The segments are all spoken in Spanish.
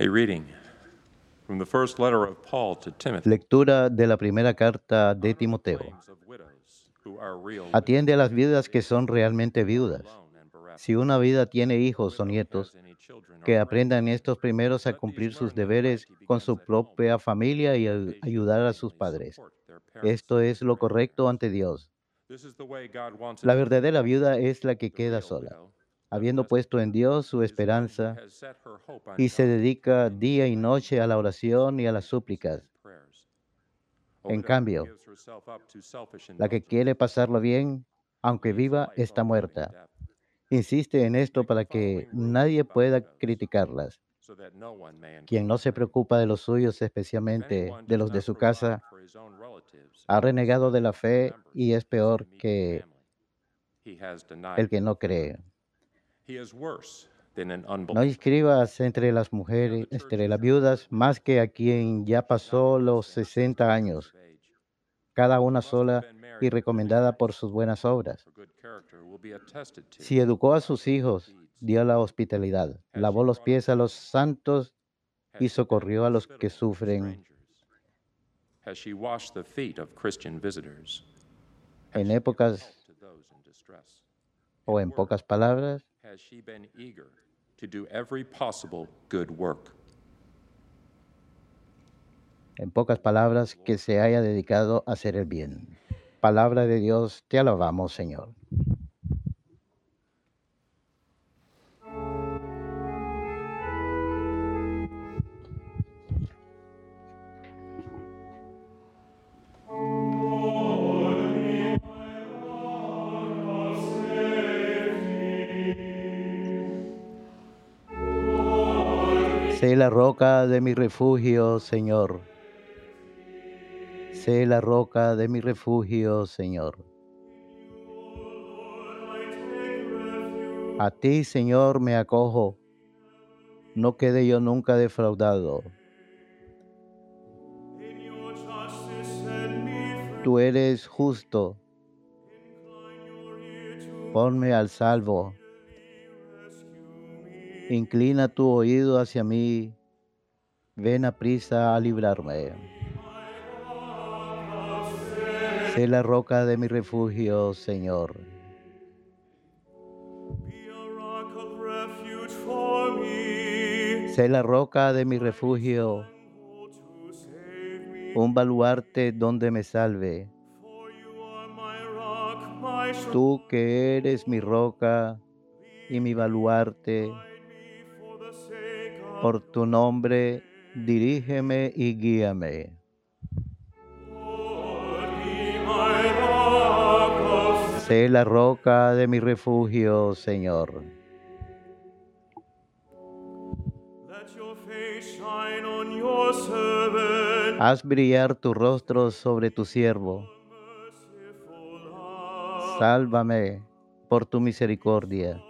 A reading from the first letter of Paul to Timothy. Lectura de la primera carta de Timoteo. Atiende a las viudas que son realmente viudas. Si una vida tiene hijos o nietos, que aprendan estos primeros a cumplir sus deberes con su propia familia y a ayudar a sus padres. Esto es lo correcto ante Dios. La verdadera viuda es la que queda sola, habiendo puesto en Dios su esperanza y se dedica día y noche a la oración y a las súplicas. A En cambio, La que quiere pasarlo bien, aunque viva, está muerta. Insiste en esto para que nadie pueda criticarlas. Quien no se preocupa de los suyos, especialmente de los de su casa, ha renegado de la fe y es peor que el que no cree. No inscribas entre las mujeres, entre las viudas, más que a quien ya pasó los 60 años, cada una sola y recomendada por sus buenas obras. Si educó a sus hijos, dio la hospitalidad, lavó los pies a los santos y socorrió a los que sufren. En épocas o en pocas palabras, Has she been eager to do every possible good work? en pocas palabras, que se haya dedicado a hacer el bien. Palabra de Dios, te alabamos, Señor. Sé la roca de mi refugio, Señor. Sé la roca de mi refugio, Señor. A ti, Señor, me acojo. No quede yo nunca defraudado. Tú eres justo. Ponme al salvo. Inclina tu oído hacia mí. Ven a prisa a librarme. Sé la roca de mi refugio, Señor. Sé la roca de mi refugio, un baluarte donde me salve. Tú que eres mi roca y mi baluarte, por tu nombre, dirígeme y guíame. Sé la roca de mi refugio, Señor. Haz brillar tu rostro sobre tu siervo. Sálvame por tu misericordia.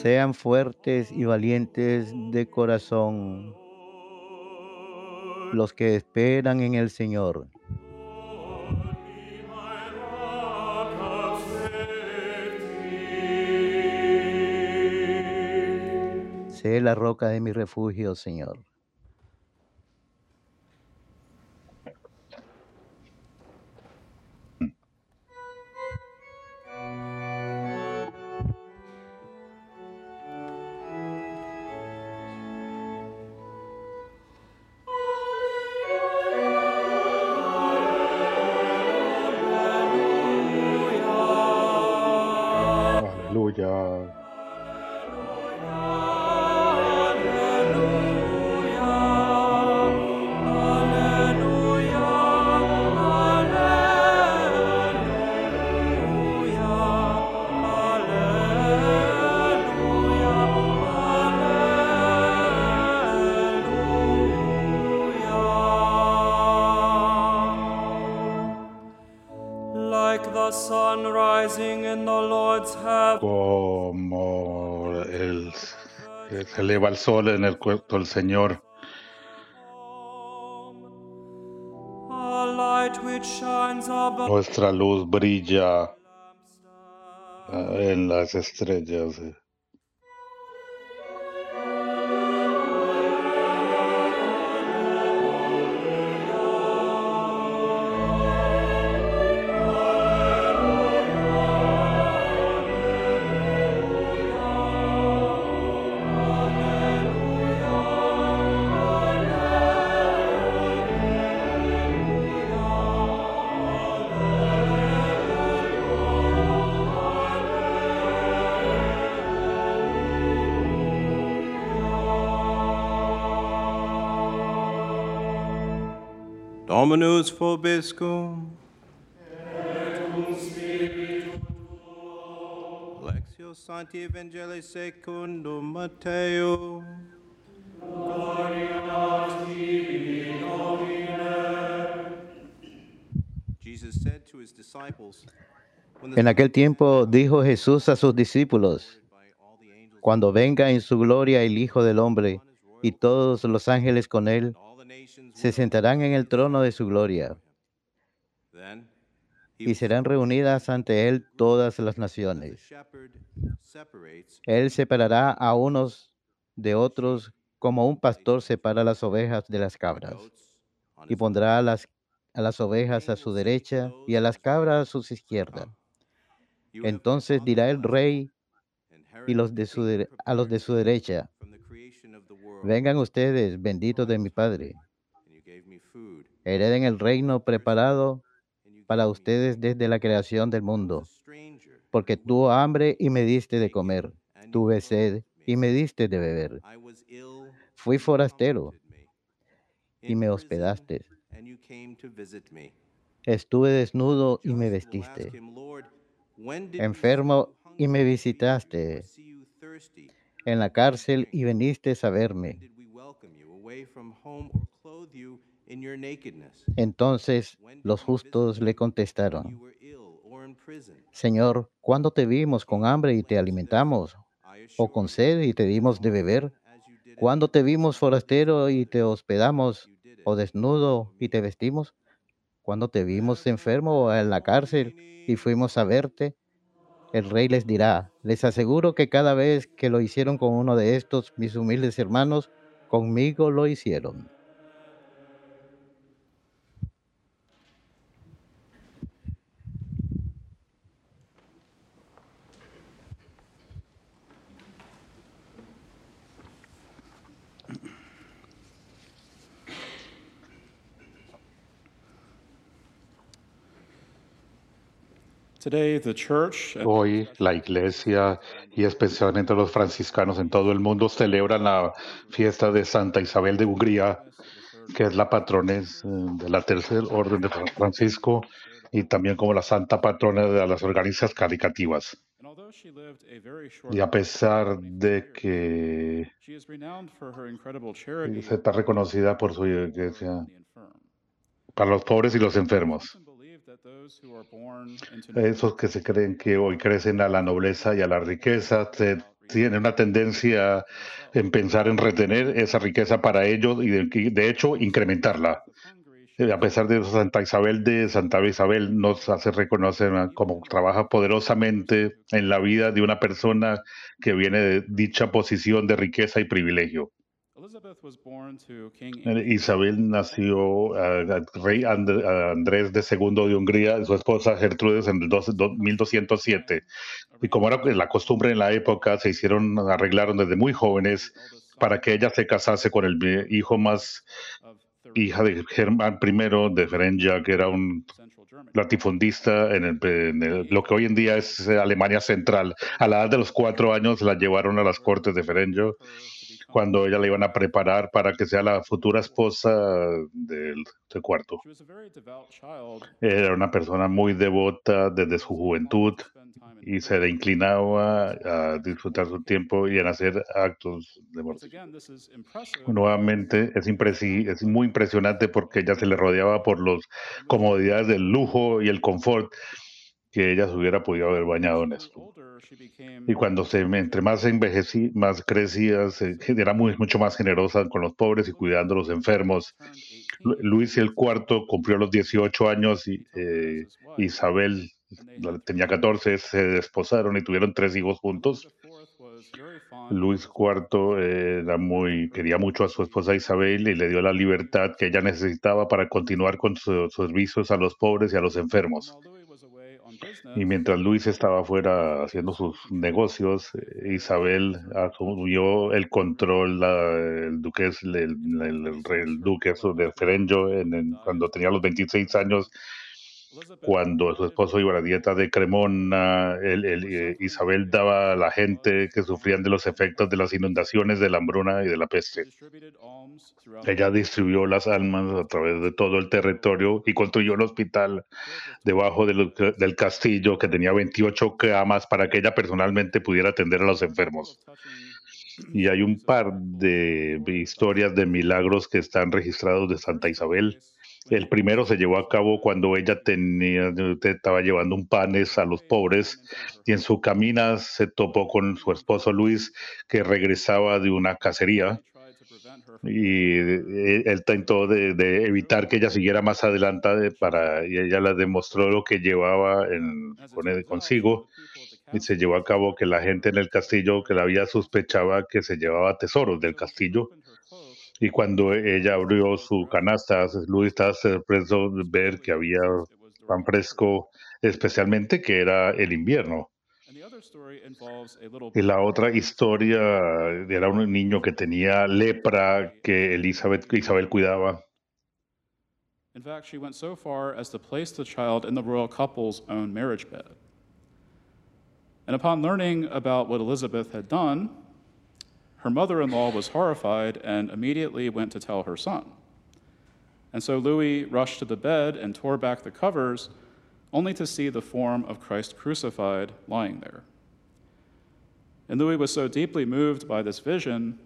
Sean fuertes y valientes de corazón los que esperan en el Señor. Sé la roca de mi refugio, Señor. Hallelujah. Como el, se eleva el sol en el cuerpo del Señor, nuestra luz brilla ah, en las estrellas. Dominus vobiscum. Lectio Sancti Evangelii secundum Mateo. En aquel tiempo dijo Jesús a sus discípulos, cuando venga en su gloria el Hijo del Hombre y todos los ángeles con él, se sentarán en el trono de su gloria y serán reunidas ante él todas las naciones. Él separará a unos de otros como un pastor separa las ovejas de las cabras y pondrá a las, a las ovejas a su derecha y a las cabras a su izquierda. You have Entonces dirá el rey y los de su a los de su derecha, from the creation of the world, vengan ustedes, benditos de mi Padre, hereden el reino preparado para ustedes desde la creación del mundo, porque tuvo hambre y me diste de comer, tuve sed y me diste de beber, fui forastero y me hospedaste, estuve desnudo y me vestiste, him, "Lord, when did we enfermo y me visitaste, en la cárcel y viniste a verme. Entonces los justos le contestaron? Señor, ¿cuándo te vimos con hambre y te alimentamos? ¿O con sed y te dimos de beber? ¿Cuándo te vimos forastero y te hospedamos? ¿O desnudo y te vestimos? ¿Cuándo te vimos enfermo o en la cárcel y fuimos a verte? El rey les dirá, les aseguro que cada vez que lo hicieron con uno de estos, mis humildes hermanos, conmigo lo hicieron. Hoy la iglesia y especialmente los franciscanos en todo el mundo celebran la fiesta de Santa Isabel de Hungría, que es la patrones eh, de la tercera orden de Fra- Francisco y también como la santa patrona de las organizaciones caricativas. Y a pesar 24 de que she is renowned for her incredible charity se está reconocida por su iglesia para los pobres y los enfermos, into esos que se creen que hoy crecen a la nobleza y a la riqueza, tienen una tendencia en pensar en retener esa riqueza para ellos y de, de hecho incrementarla. Eh, A pesar de eso, Santa Isabel de Santa Isabel nos hace reconocer ¿no? como trabaja poderosamente en la vida de una persona que viene de dicha posición de riqueza y privilegio. Elizabeth was born to King Eh, Isabel nació al rey And- Andrés de II de Hungría y su esposa Gertrudes en el 12 do- 1207. Y como era la costumbre en la época, se hicieron, arreglaron desde muy jóvenes para que ella se casase con el hijo más hija de Germán I de Ferengia, que era un latifundista en, el- en el- lo que hoy en día es Alemania Central. A la edad de los cuatro años la llevaron a las cortes de Ferengi cuando ella la iban a preparar para que sea la futura esposa del, del cuarto. Era una persona muy devota desde su juventud y se inclinaba a disfrutar su tiempo y en hacer actos de impressive. Nuevamente es, impresi- es muy impresionante porque ella se le rodeaba por las comodidades del lujo y el confort que ella se hubiera podido haber bañado en esto. Y cuando se, entre más envejecí, más crecía, se, era muy, mucho más generosa con los pobres y cuidando a los enfermos. turned 18, Lu- Luis el IV cumplió los 18 años y eh, Isabel tenía 14, se desposaron y tuvieron tres hijos juntos. Luis IV eh, era muy, quería mucho a su esposa Isabel y le dio la libertad que ella necesitaba para continuar con sus servicios a los pobres y a los enfermos. Y mientras Luis estaba afuera haciendo sus negocios, eh, Isabel asumió el control, la- el duques, el, el- el rey- el duque de Ferenjo, en- en- cuando tenía los 26 años, cuando su esposo iba a la dieta de Cremona, eh, Isabel daba a la gente que sufrían de los efectos de las inundaciones, de la hambruna y de la peste. Ella distribuyó las almas a través de todo el territorio y construyó un hospital debajo del, castillo que tenía 28 camas para que ella personalmente pudiera atender a los enfermos. Y hay un par de historias de milagros que están registrados de Santa Isabel. El primero se llevó a cabo cuando ella tenía, estaba llevando un panes a los pobres y en su camina se topó con su esposo Luis que regresaba de una cacería. Y eh, él tentó de, evitar que ella siguiera más adelante de- para y ella le demostró lo que llevaba en, con él consigo. Y se llevó a cabo que la gente en el castillo que la había sospechaba que se llevaba tesoros del castillo y cuando ella abrió su canasta Luis estaba sorpreso de ver que había pan fresco especialmente que era el invierno y la otra historia era un niño que tenía lepra que Elizabeth Isabel cuidaba In fact, she went so far as to place the child in the royal couple's own marriage bed. And upon learning about what Elizabeth had done, her mother in law was horrified and immediately went to tell her son. And so Louis rushed to the bed and tore back the covers, only to see the form of Christ crucified lying there. And Louis was so deeply moved by this vision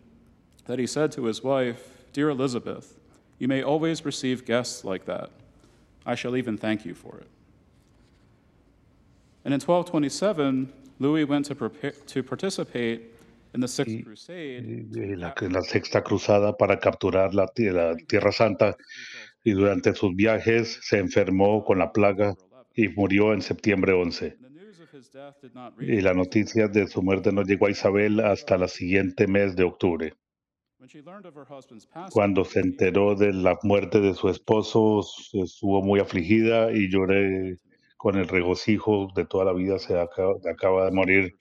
that he said to his wife, Dear Elizabeth, you may always receive guests like that. I shall even thank you for it. And in 1227, Louis went to, prepare, to participate y, y- la, capture la sexta cruzada para capturar la, la Tierra Santa y durante sus viajes se enfermó con la plaga September 11th. y murió en septiembre 11. And the news of his death did not Y la noticia de su muerte no llegó a Isabel hasta el siguiente mes de octubre. When she learned of her husband's passing, Cuando se enteró de la muerte de su esposo, estuvo muy afligida y lloré con el regocijo de toda la vida. Se acaba, acaba de morir.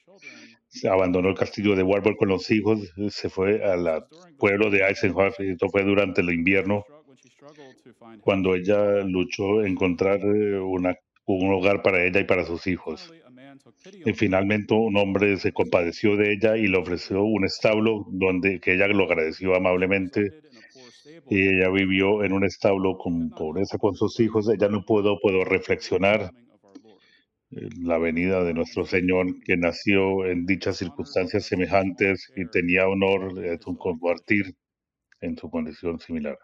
Abandonó el castillo de Warburg con los hijos, se fue al pueblo de Eisenhower. y Esto fue durante el invierno, cuando ella luchó en encontrar eh, una, un hogar para ella y para sus hijos. Y finalmente un hombre se compadeció de ella y le ofreció un establo donde que ella lo agradeció amablemente y ella vivió en un establo con pobreza con sus hijos. Ella no pudo, pudo reflexionar la venida de nuestro Señor que nació en dichas circunstancias semejantes y tenía honor de su compartir en su condición similar.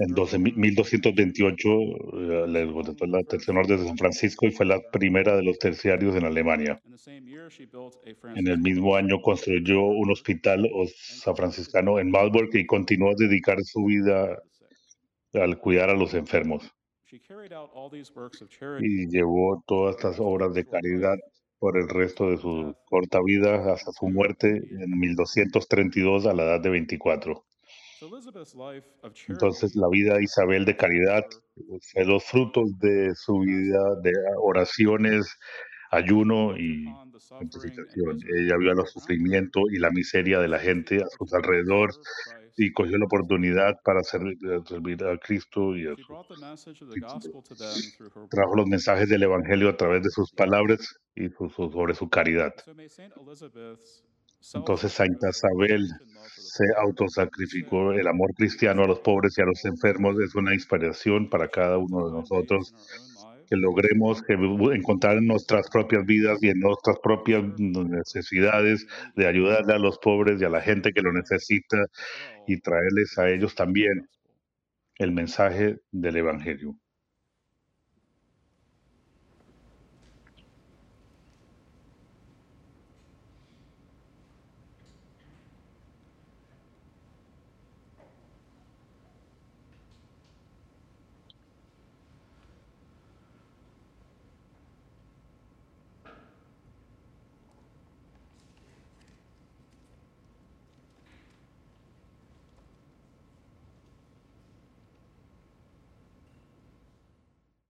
En 12 1228 eh, le después la orden de San Francisco y fue la primera de los terciarios en Alemania. En el mismo año construyó un hospital os- san franciscano en Marburg y continuó a dedicar su vida al cuidar a los enfermos. Y llevó todas estas obras de caridad por el resto de su corta vida hasta su muerte en 1232 a la edad de 24. Entonces la vida de Isabel de caridad fue los frutos de su vida de oraciones, ayuno y santificación. Ella vio los sufrimientos y la miseria de la gente a sus alrededor y cogió la oportunidad para servir, servir a Cristo y a su- trajo los mensajes del Evangelio a través de sus palabras y su- su- sobre su caridad. Entonces Santa Isabel se autosacrificó. El amor cristiano a los pobres y a los enfermos es una inspiración para cada uno de nosotros que logremos encontrar en nuestras propias vidas y en nuestras propias necesidades de ayudarle a los pobres y a la gente que lo necesita y traerles a ellos también el mensaje del Evangelio.